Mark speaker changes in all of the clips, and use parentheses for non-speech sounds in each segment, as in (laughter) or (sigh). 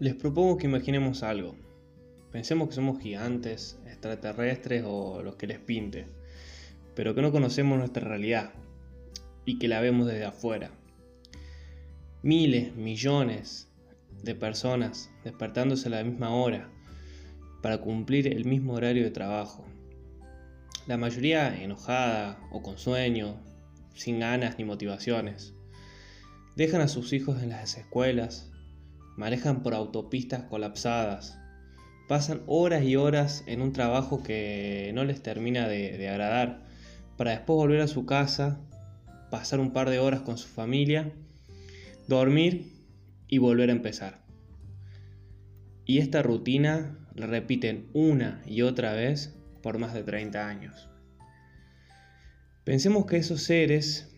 Speaker 1: Les propongo que imaginemos algo. Pensemos que somos gigantes, extraterrestres o los que les pinte, pero que no conocemos nuestra realidad y que la vemos desde afuera. Miles, millones de personas despertándose a la misma hora para cumplir el mismo horario de trabajo. La mayoría enojada o con sueño, sin ganas ni motivaciones. Dejan a sus hijos en las escuelas, manejan por autopistas colapsadas, pasan horas y horas en un trabajo que no les termina de, agradar, para después volver a su casa, pasar un par de horas con su familia, dormir y volver a empezar. Y esta rutina la repiten una y otra vez por más de 30 años. Pensemos que esos seres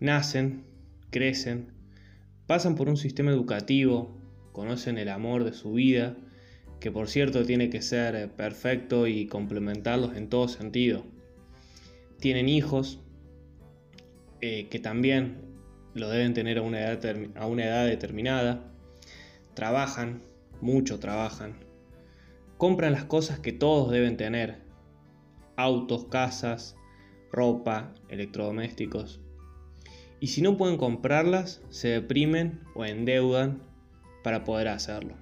Speaker 1: nacen, crecen, pasan por un sistema educativo, conocen el amor de su vida, que por cierto tiene que ser perfecto y complementarlos en todo sentido. Tienen hijos, eh, que también lo deben tener a una, edad a una edad determinada. Trabajan, mucho trabajan. Compran las cosas que todos deben tener. Autos, casas, ropa, electrodomésticos. Y si no pueden comprarlas, se deprimen o endeudan para poder hacerlo.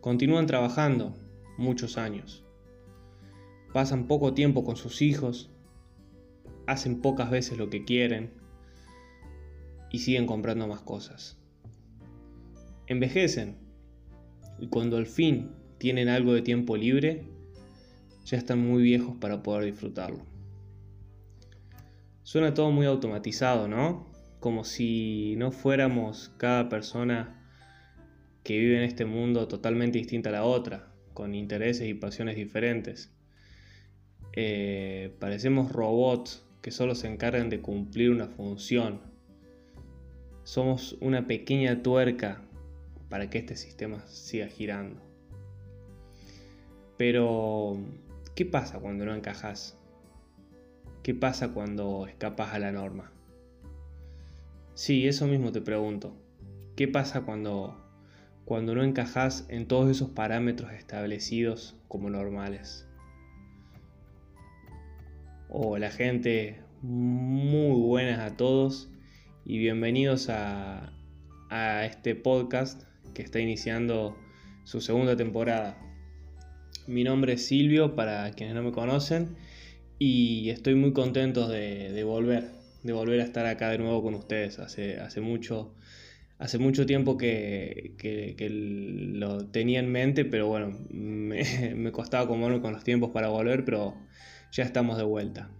Speaker 1: Continúan trabajando muchos años. Pasan poco tiempo con sus hijos, hacen pocas veces lo que quieren y siguen comprando más cosas. Envejecen y cuando al fin tienen algo de tiempo libre, ya están muy viejos para poder disfrutarlo. Suena todo muy automatizado, ¿no? Como si no fuéramos cada persona que vive en este mundo totalmente distinta a la otra, con intereses y pasiones diferentes. Eh, parecemos robots que solo se encargan de cumplir una función. Somos una pequeña tuerca para que este sistema siga girando. Pero, ¿qué pasa cuando no encajas? ¿Qué pasa cuando escapas a la norma? Sí, eso mismo te pregunto. ¿Qué pasa cuando cuando no encajas en todos esos parámetros establecidos como normales. Hola gente, muy buenas a todos y bienvenidos a, a este podcast que está iniciando su segunda temporada. Mi nombre es Silvio para quienes no me conocen y estoy muy contento de, de volver, de volver a estar acá de nuevo con ustedes. Hace, hace mucho hace mucho tiempo que, lo tenía en mente, pero bueno, (laughs) me, costaba acomodarme con los tiempos para volver, pero ya estamos de vuelta.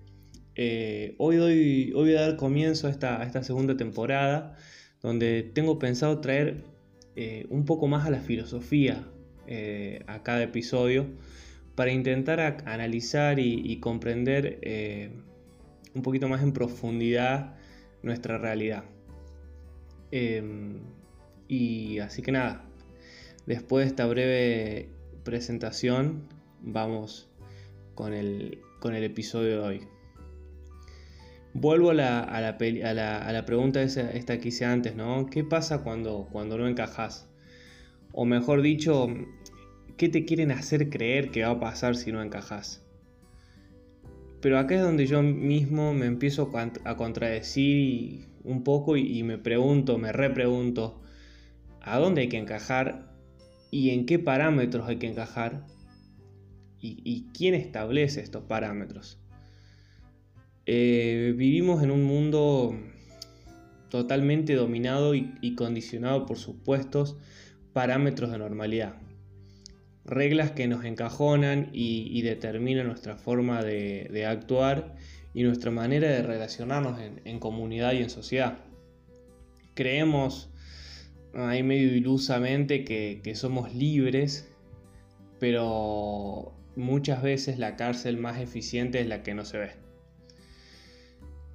Speaker 1: Eh, hoy, hoy voy a dar comienzo a esta, segunda temporada, donde tengo pensado traer eh, un poco más a la filosofía eh, a cada episodio, para intentar analizar y comprender un poquito más en profundidad nuestra realidad. Em, y así que nada, después de esta breve presentación, vamos con el, con el episodio de hoy. Vuelvo a la, a la, a la, pregunta esta que hice antes, ¿no? ¿Qué pasa cuando, cuando no encajas? O mejor dicho, ¿qué te quieren hacer creer que va a pasar si no encajas? Pero acá es donde yo mismo me empiezo a contradecir un poco y, me pregunto, me repregunto, ¿a dónde hay que encajar y en qué parámetros hay que encajar? ¿Y, quién establece estos parámetros? Eh, vivimos en un mundo totalmente dominado y, condicionado por supuestos parámetros de normalidad. Reglas que nos encajonan y, determinan nuestra forma de actuar y nuestra manera de relacionarnos en, comunidad y en sociedad. Creemos ahí medio ilusamente que, somos libres, pero muchas veces la cárcel más eficiente es la que no se ve.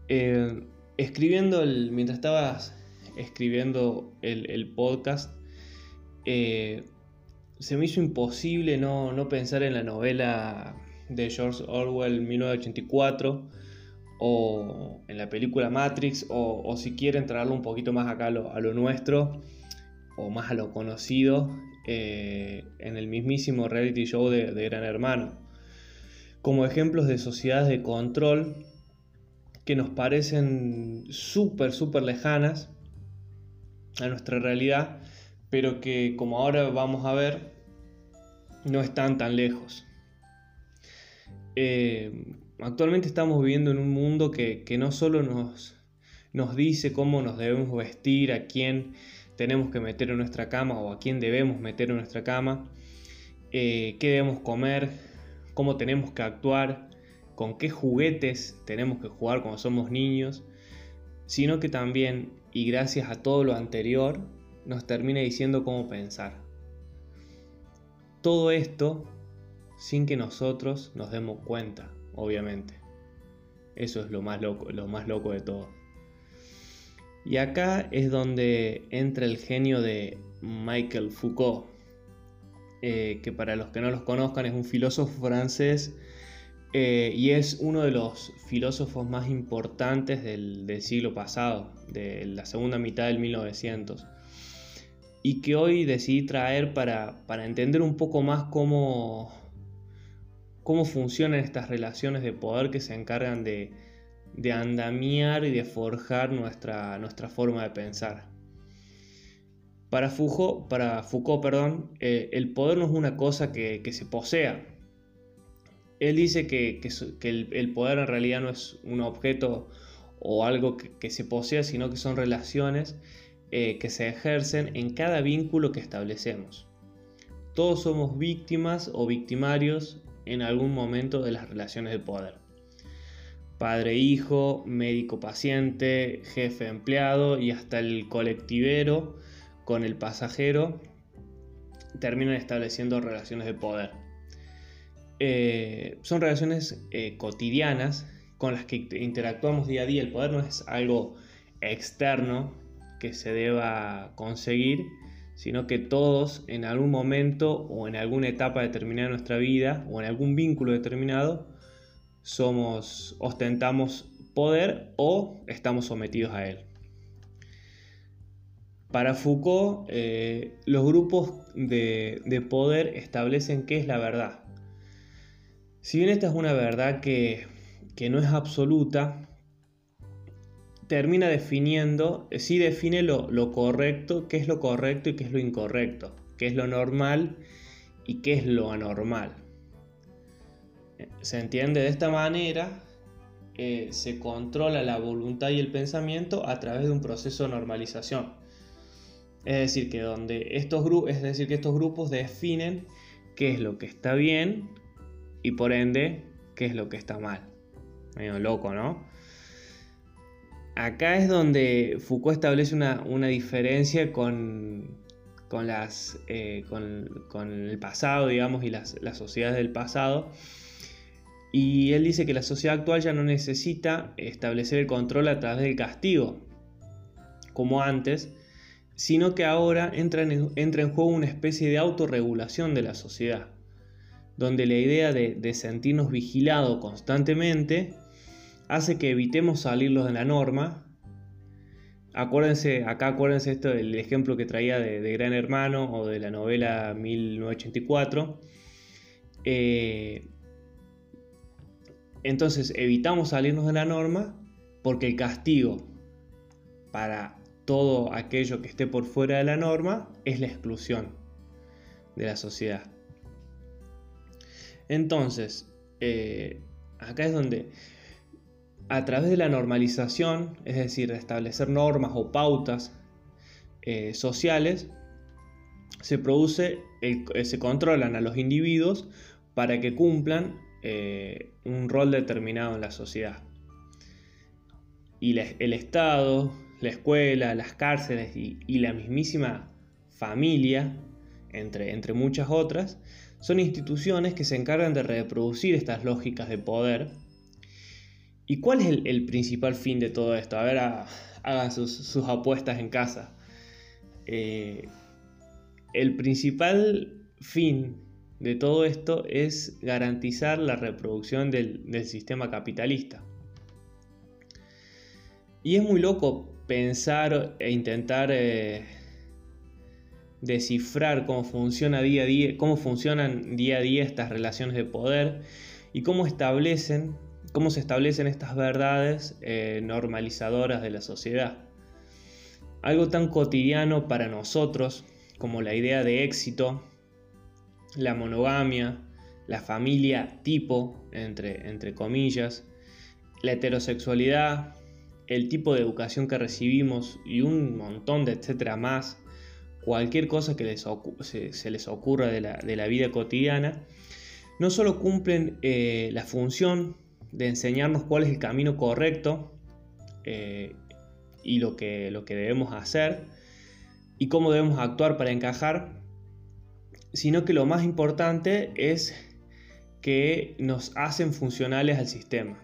Speaker 1: Eh, escribiendo mientras estabas escribiendo el, podcast, eh, se me hizo imposible no, no, pensar en la novela de George Orwell 1984 o en la película Matrix, o, si quieren traerlo un poquito más acá a lo, nuestro, o más a lo conocido, eh, en el mismísimo reality show de, de Gran Hermano, como ejemplos de sociedades de control que nos parecen súper, súper lejanas a nuestra realidad, pero que como ahora vamos a ver, no están tan lejos. Eh, actualmente estamos viviendo en un mundo que, no solo nos, nos dice cómo nos debemos vestir, a quién tenemos que meter en nuestra cama o a quién debemos meter en nuestra cama, eh, qué debemos comer, cómo tenemos que actuar, con qué juguetes tenemos que jugar cuando somos niños, sino que también, y gracias a todo lo anterior, nos termina diciendo cómo pensar. Todo esto sin que nosotros nos demos cuenta, obviamente. Eso es lo más loco, lo más loco de todo. Y acá es donde entra el genio de Michael Foucault, eh, que para los que no los conozcan es un filósofo francés eh, y es uno de los filósofos más importantes del, siglo pasado, de la segunda mitad del 1900, y que hoy decidí traer para, entender un poco más cómo, cómo funcionan estas relaciones de poder que se encargan de, andamiar y de forjar nuestra, nuestra forma de pensar. Para Foucault, para Foucault perdón, eh, el poder no es una cosa que, que se posea, él dice que, el, poder en realidad no es un objeto o algo que, se posea, sino que son relaciones eh, que se ejercen en cada vínculo que establecemos. Todos somos víctimas o victimarios en algún momento de las relaciones de poder. Padre-hijo, médico-paciente, jefe-empleado y hasta el colectivero con el pasajero terminan estableciendo relaciones de poder. Eh, son relaciones eh, cotidianas con las que interactuamos día a día. El poder no es algo externo que se deba conseguir, sino que todos en algún momento o en alguna etapa determinada de nuestra vida o en algún vínculo determinado somos ostentamos poder o estamos sometidos a él. Para Foucault, eh, los grupos de poder establecen qué es la verdad, si bien esta es una verdad que, no es absoluta, termina definiendo, sí define lo, correcto, qué es lo correcto y qué es lo incorrecto, qué es lo normal y qué es lo anormal. Se entiende de esta manera, eh, se controla la voluntad y el pensamiento a través de un proceso de normalización. Es decir, que donde estos es decir, que estos grupos definen qué es lo que está bien y por ende qué es lo que está mal. Medio loco, ¿no? Acá es donde Foucault establece una, diferencia eh, con, el pasado, digamos, y las, sociedades del pasado. Y él dice que la sociedad actual ya no necesita establecer el control a través del castigo, como antes, sino que ahora entra en, entra en juego una especie de autorregulación de la sociedad donde la idea de, sentirnos vigilados constantemente hace que evitemos salirlos de la norma. Acuérdense, acá acuérdense esto del ejemplo que traía de, Gran Hermano o de la novela 1984. Eh, entonces evitamos salirnos de la norma porque el castigo para todo aquello que esté por fuera de la norma es la exclusión de la sociedad. Entonces, eh, acá es donde a través de la normalización, es decir, de establecer normas o pautas eh, sociales, se produce, eh, se controlan a los individuos para que cumplan un rol determinado en la sociedad. Y el Estado, la escuela, las cárceles y, la mismísima familia, entre, entre muchas otras, son instituciones que se encargan de reproducir estas lógicas de poder. ¿Y cuál es el, principal fin de todo esto? A ver, hagan sus, apuestas en casa. Eh, el principal fin de todo esto es garantizar la reproducción del, sistema capitalista. Y es muy loco pensar e intentar eh, descifrar cómo funciona día a día, cómo funcionan día a día estas relaciones de poder y cómo establecen, cómo se establecen estas verdades eh, normalizadoras de la sociedad. Algo tan cotidiano para nosotros como la idea de éxito, la monogamia, la familia tipo, entre, entre comillas, la heterosexualidad, el tipo de educación que recibimos y un montón de etcétera más, cualquier cosa que se, les ocurra de la, vida cotidiana, no solo cumplen eh, la función de enseñarnos cuál es el camino correcto eh, y lo que, lo que debemos hacer y cómo debemos actuar para encajar, sino que lo más importante es que nos hacen funcionales al sistema.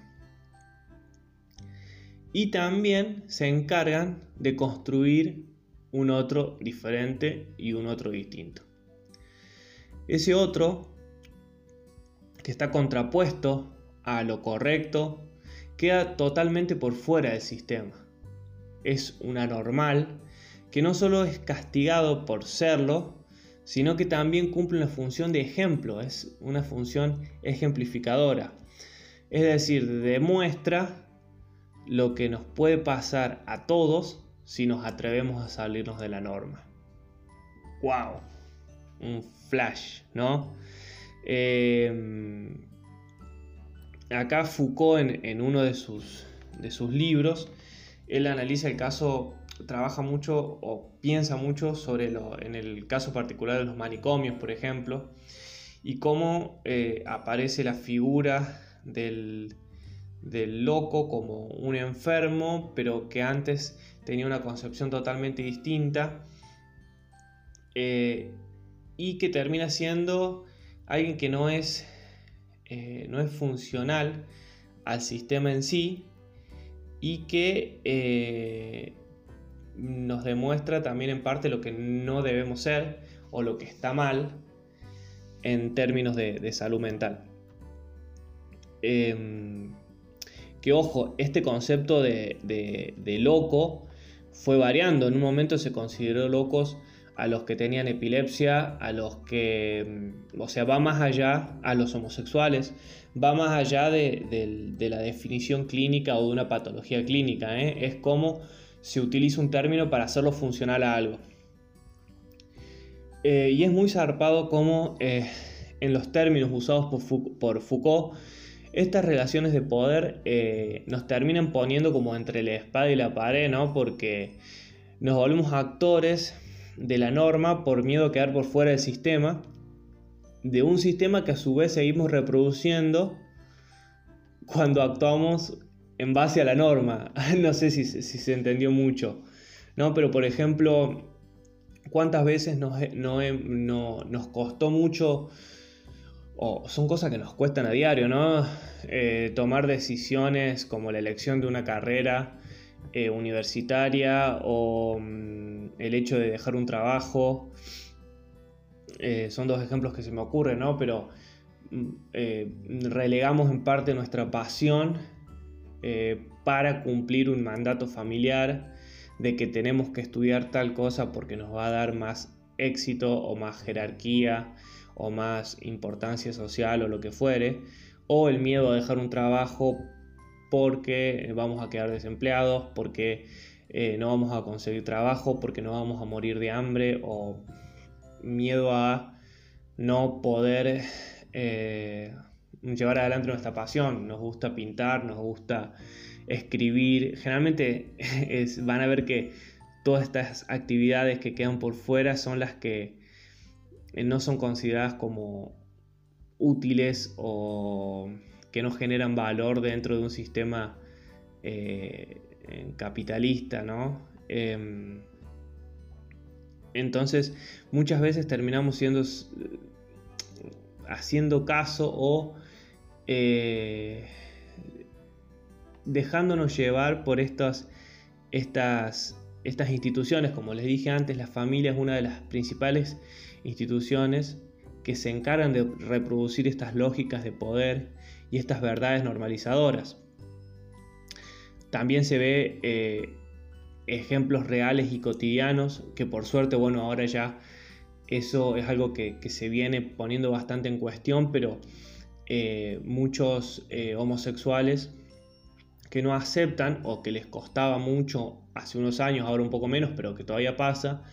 Speaker 1: Y también se encargan de construir un otro diferente y un otro distinto. Ese otro, que está contrapuesto a lo correcto, queda totalmente por fuera del sistema. Es un anormal que no solo es castigado por serlo, sino que también cumple una función de ejemplo, es una función ejemplificadora. Es decir, demuestra lo que nos puede pasar a todos si nos atrevemos a salirnos de la norma. ¡Wow! Un flash, ¿no? Em, acá Foucault en, uno de sus, de sus libros, él analiza el caso trabaja mucho o piensa mucho sobre lo, en el caso particular de los manicomios, por ejemplo, y cómo eh, aparece la figura del, loco como un enfermo, pero que antes tenía una concepción totalmente distinta, eh, y que termina siendo alguien que no es, eh, no es funcional al sistema en sí, y que nos demuestra también en parte lo que no debemos ser o lo que está mal en términos de, salud mental. Em, que ojo, este concepto de, loco fue variando. En un momento se consideró locos a los que tenían epilepsia, a los que, o sea, va más allá a los homosexuales, va más allá de, la definición clínica o de una patología clínica. ¿eh? Es como se utiliza un término para hacerlo funcional a algo. Eh, y es muy zarpado como eh, en los términos usados por, Foucault, estas relaciones de poder nos terminan poniendo como entre la espada y la pared, ¿no? Porque nos volvemos actores de la norma por miedo a quedar por fuera del sistema, de un sistema que a su vez seguimos reproduciendo cuando actuamos en base a la norma. (laughs) no sé si, se entendió mucho. ¿no? Pero por ejemplo, ¿cuántas veces nos, nos costó mucho, o son cosas que nos cuestan a diario, ¿no? Eh, tomar decisiones como la elección de una carrera eh, universitaria o mm, el hecho de dejar un trabajo. Eh, son dos ejemplos que se me ocurren, ¿no? Pero mm, relegamos en parte nuestra pasión eh, para cumplir un mandato familiar de que tenemos que estudiar tal cosa porque nos va a dar más éxito o más jerarquía o más importancia social o lo que fuere, o el miedo a dejar un trabajo porque vamos a quedar desempleados, porque eh, no vamos a conseguir trabajo, porque no vamos a morir de hambre, o miedo a no poder eh, llevar adelante nuestra pasión. Nos gusta pintar, nos gusta escribir. Generalmente (laughs) van a ver que todas estas actividades que quedan por fuera son las que eh, no son consideradas como útiles o que no generan valor dentro de un sistema eh, capitalista, ¿no? Em, entonces, muchas veces terminamos siendo haciendo caso o eh, dejándonos llevar por estas, estas, estas instituciones. Como les dije antes, la familia es una de las principales instituciones que se encargan de reproducir estas lógicas de poder y estas verdades normalizadoras. También se ve eh, ejemplos reales y cotidianos que por suerte, bueno, ahora ya Eso es algo que, se viene poniendo bastante en cuestión, pero eh, muchos eh, homosexuales que no aceptan o que les costaba mucho hace unos años, ahora un poco menos, pero que todavía pasa,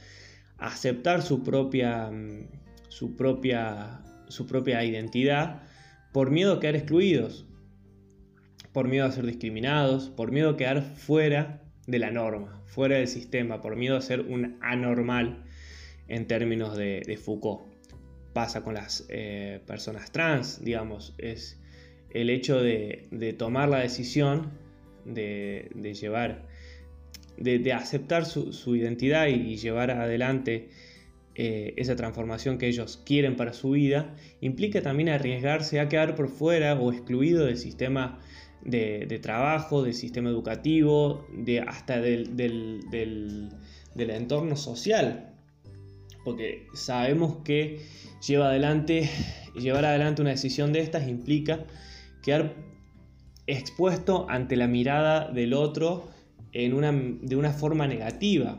Speaker 1: aceptar su propia, mm, su propia, su propia identidad por miedo a quedar excluidos, por miedo a ser discriminados, por miedo a quedar fuera de la norma, fuera del sistema, por miedo a ser un anormal en términos de, Foucault. Pasa con las eh, personas trans, digamos, es el hecho de, tomar la decisión de, llevar, de, aceptar su, identidad y, llevar adelante eh, esa transformación que ellos quieren para su vida, implica también arriesgarse a quedar por fuera o excluido del sistema de, trabajo, del sistema educativo, de, hasta del, del, entorno social. Porque sabemos que adelante, llevar adelante una decisión de estas implica quedar expuesto ante la mirada del otro en una, de una forma negativa,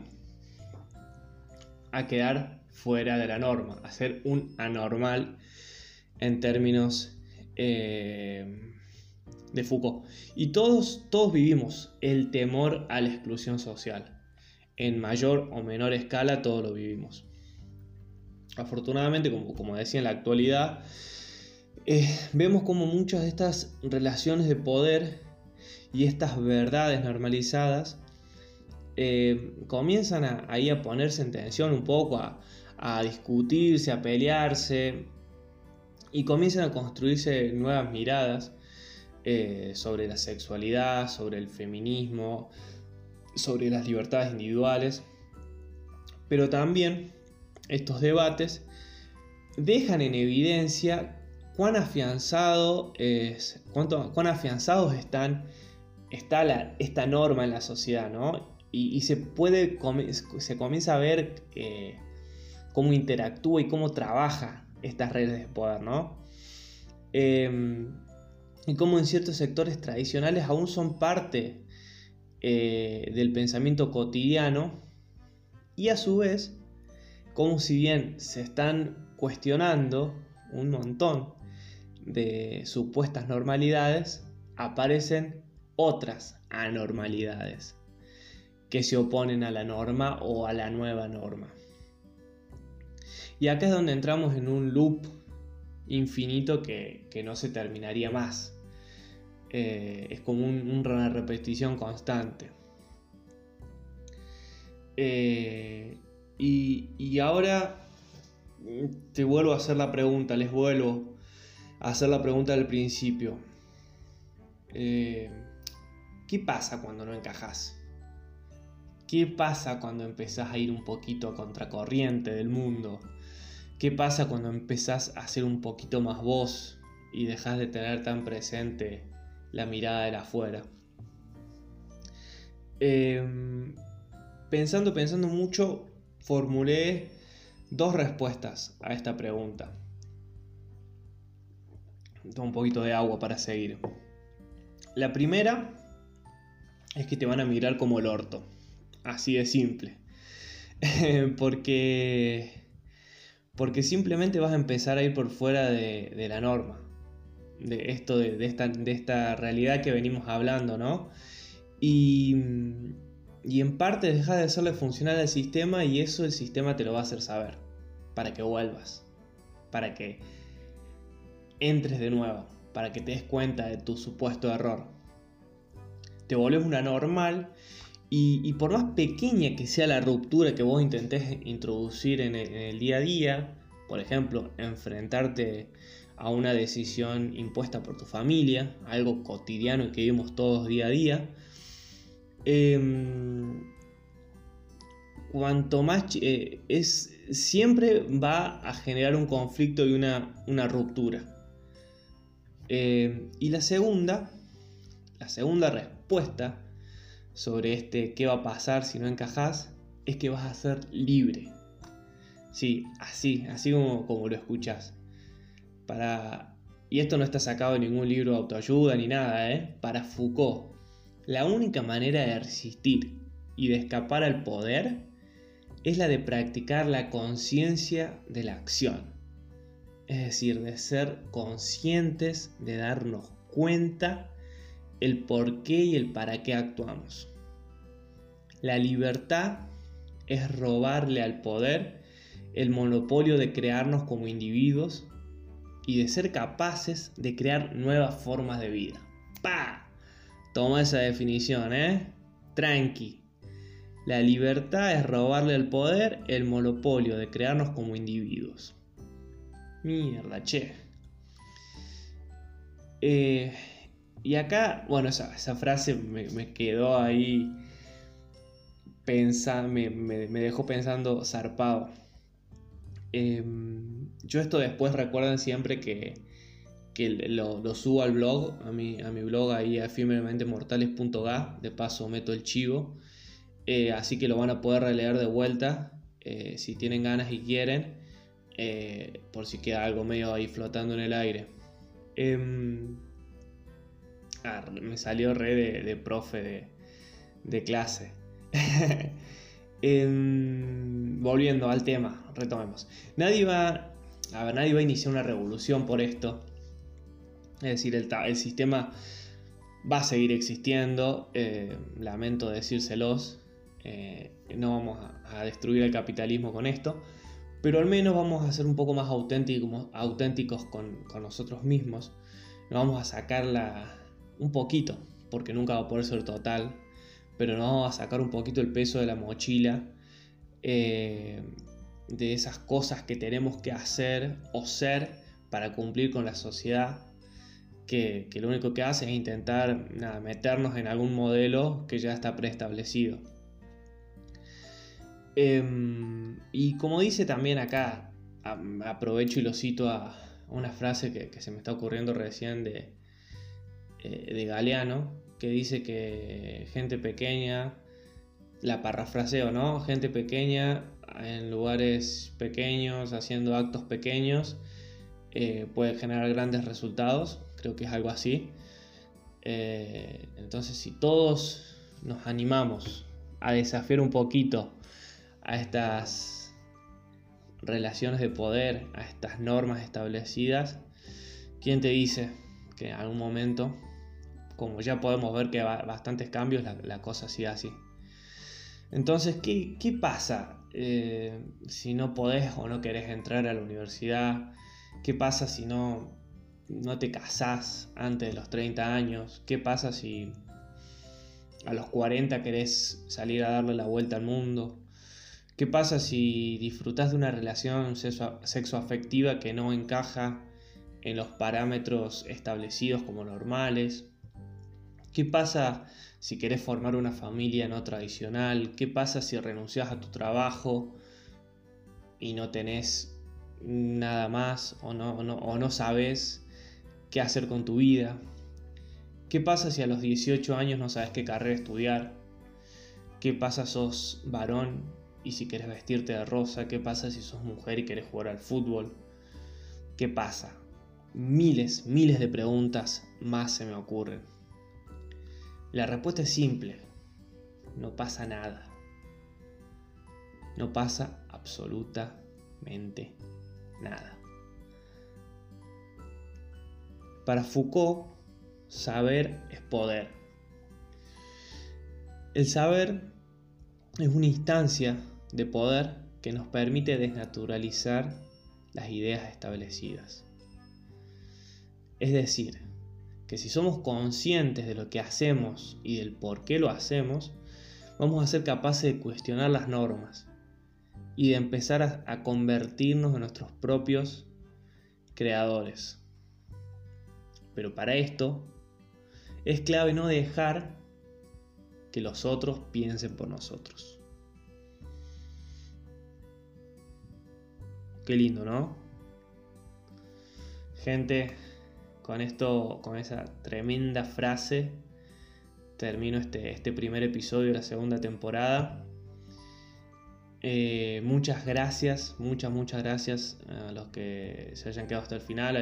Speaker 1: a quedar fuera de la norma, a ser un anormal en términos eh, de Foucault. Y todos, todos vivimos el temor a la exclusión social. En mayor o menor escala todos lo vivimos. Afortunadamente, como, como decía en la actualidad, eh, vemos como muchas de estas relaciones de poder y estas verdades normalizadas eh, comienzan a, ahí a ponerse en tensión un poco, a, a discutirse, a pelearse y comienzan a construirse nuevas miradas eh, sobre la sexualidad, sobre el feminismo, sobre las libertades individuales. Pero también estos debates dejan en evidencia cuán afianzado es, cuánto, cuán afianzados están está esta norma en la sociedad, ¿no? Y, se puede, se comienza a ver eh, cómo interactúa y cómo trabaja estas redes de poder, ¿no? Em, y cómo en ciertos sectores tradicionales aún son parte eh, del pensamiento cotidiano y a su vez, como si bien se están cuestionando un montón de supuestas normalidades, aparecen otras anormalidades que se oponen a la norma o a la nueva norma. Y acá es donde entramos en un loop infinito que, no se terminaría más. Eh, es como una repetición constante. Eh, y, ahora te vuelvo a hacer la pregunta, les vuelvo a hacer la pregunta del principio. Eh, ¿Qué pasa cuando no encajas? ¿Qué pasa cuando empezás a ir un poquito a contracorriente del mundo? ¿Qué pasa cuando empezás a ser un poquito más vos y dejas de tener tan presente la mirada de afuera? Em, pensando, pensando mucho, formulé dos respuestas a esta pregunta. Un poquito de agua para seguir. La primera es que te van a mirar como el orto. Así de simple. (laughs) Porque porque simplemente vas a empezar a ir por fuera de, la norma, de esto, de, esta, realidad que venimos hablando, ¿no? Y, en parte deja de hacerle funcionar al sistema y eso el sistema te lo va a hacer saber, para que vuelvas, para que entres de nuevo, para que te des cuenta de tu supuesto error. Te vuelves una normal y, por más pequeña que sea la ruptura que vos intentes introducir en el, día a día, por ejemplo, enfrentarte a una decisión impuesta por tu familia, algo cotidiano que vivimos todos día a día, em, cuanto más eh, es siempre va a generar un conflicto y una, ruptura. Em, y la segunda, la segunda respuesta sobre este qué va a pasar si no encajas, es que vas a ser libre. Sí, así, así como, como lo escuchas. Para... Y esto no está sacado de ningún libro de autoayuda ni nada, ¿eh? Para Foucault, la única manera de resistir y de escapar al poder es la de practicar la conciencia de la acción. Es decir, de ser conscientes, de darnos cuenta el por qué y el para qué actuamos. La libertad es robarle al poder el monopolio de crearnos como individuos y de ser capaces de crear nuevas formas de vida. ¡Pa! Toma esa definición, ¿eh? Tranqui. La libertad es robarle al poder el monopolio de crearnos como individuos. Mierda, che. Eh, y acá, bueno, esa, frase me, quedó ahí. Pensa, me, dejó pensando zarpado. Em, yo esto después recuerden siempre que, lo, subo al blog, a mi, a mi blog ahí efímeramentemortales.ga, de paso meto el chivo, eh, así que lo van a poder releer de vuelta eh, si tienen ganas y quieren, eh, por si queda algo medio ahí flotando en el aire. Me salió re de, profe de, clase. (laughs) Em, volviendo al tema, retomemos. Nadie va a nadie va a iniciar una revolución por esto. Es decir, el, sistema va a seguir existiendo. Eh, lamento decírselos. Eh, no vamos a, destruir el capitalismo con esto. Pero al menos vamos a ser un poco más auténticos, auténticos con, nosotros mismos. Nos vamos a sacarla un poquito, porque nunca va a poder ser total. Pero nos vamos a sacar un poquito el peso de la mochila. Eh, de esas cosas que tenemos que hacer o ser para cumplir con la sociedad, que, lo único que hace es intentar meternos en algún modelo que ya está preestablecido. Em, y como dice también acá, aprovecho y lo cito a una frase que, se me está ocurriendo recién de, eh, de Galeano, que dice que gente pequeña, la parafraseo, ¿no? Gente pequeña en lugares pequeños, haciendo actos pequeños, eh, puede generar grandes resultados. Creo que es algo así. Eh, entonces, si todos nos animamos a desafiar un poquito a estas relaciones de poder, a estas normas establecidas, ¿quién te dice que en algún momento, como ya podemos ver que hay bastantes cambios, la, cosa siga así? Entonces, ¿qué, qué pasa eh, si no podés o no querés entrar a la universidad? ¿Qué pasa si no, no te casás antes de los 30 años? ¿Qué pasa si a los 40 querés salir a darle la vuelta al mundo? ¿Qué pasa si disfrutás de una relación sexo afectiva que no encaja en los parámetros establecidos como normales? ¿Qué pasa si querés formar una familia no tradicional, qué pasa si renuncias a tu trabajo y no tenés nada más o no, o no sabes qué hacer con tu vida, qué pasa si a los 18 años no sabes qué carrera estudiar, qué pasa si sos varón y si querés vestirte de rosa, qué pasa si sos mujer y querés jugar al fútbol, qué pasa. Miles, miles de preguntas más se me ocurren. La respuesta es simple. No pasa nada. No pasa absolutamente nada. Para Foucault, saber es poder. El saber es una instancia de poder que nos permite desnaturalizar las ideas establecidas. Es decir, que si somos conscientes de lo que hacemos y del por qué lo hacemos, vamos a ser capaces de cuestionar las normas y de empezar a, convertirnos en nuestros propios creadores. Pero para esto es clave no dejar que los otros piensen por nosotros. Qué lindo, ¿no? Gente, con esto, con esa tremenda frase, termino este, este primer episodio de la segunda temporada. Eh, muchas gracias, muchas, muchas gracias a los que se hayan quedado hasta el final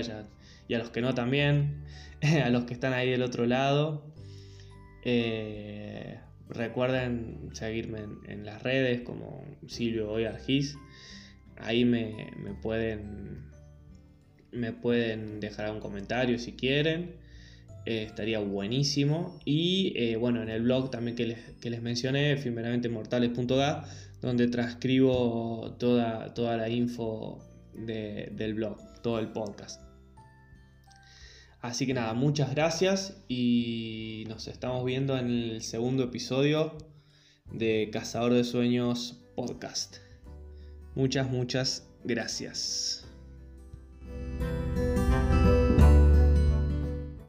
Speaker 1: y a los que no también, (laughs) a los que están ahí del otro lado. Eh, recuerden seguirme en, las redes como Silvio Hoy Ahí me, pueden me pueden dejar un comentario si quieren. Eh, estaría buenísimo. Y eh, bueno, en el blog también que les, que les mencioné, mortales.ga, donde transcribo toda, toda la info del blog, todo el podcast. Así que nada, muchas gracias y nos estamos viendo en el segundo episodio de Cazador de Sueños Podcast. Muchas, muchas gracias.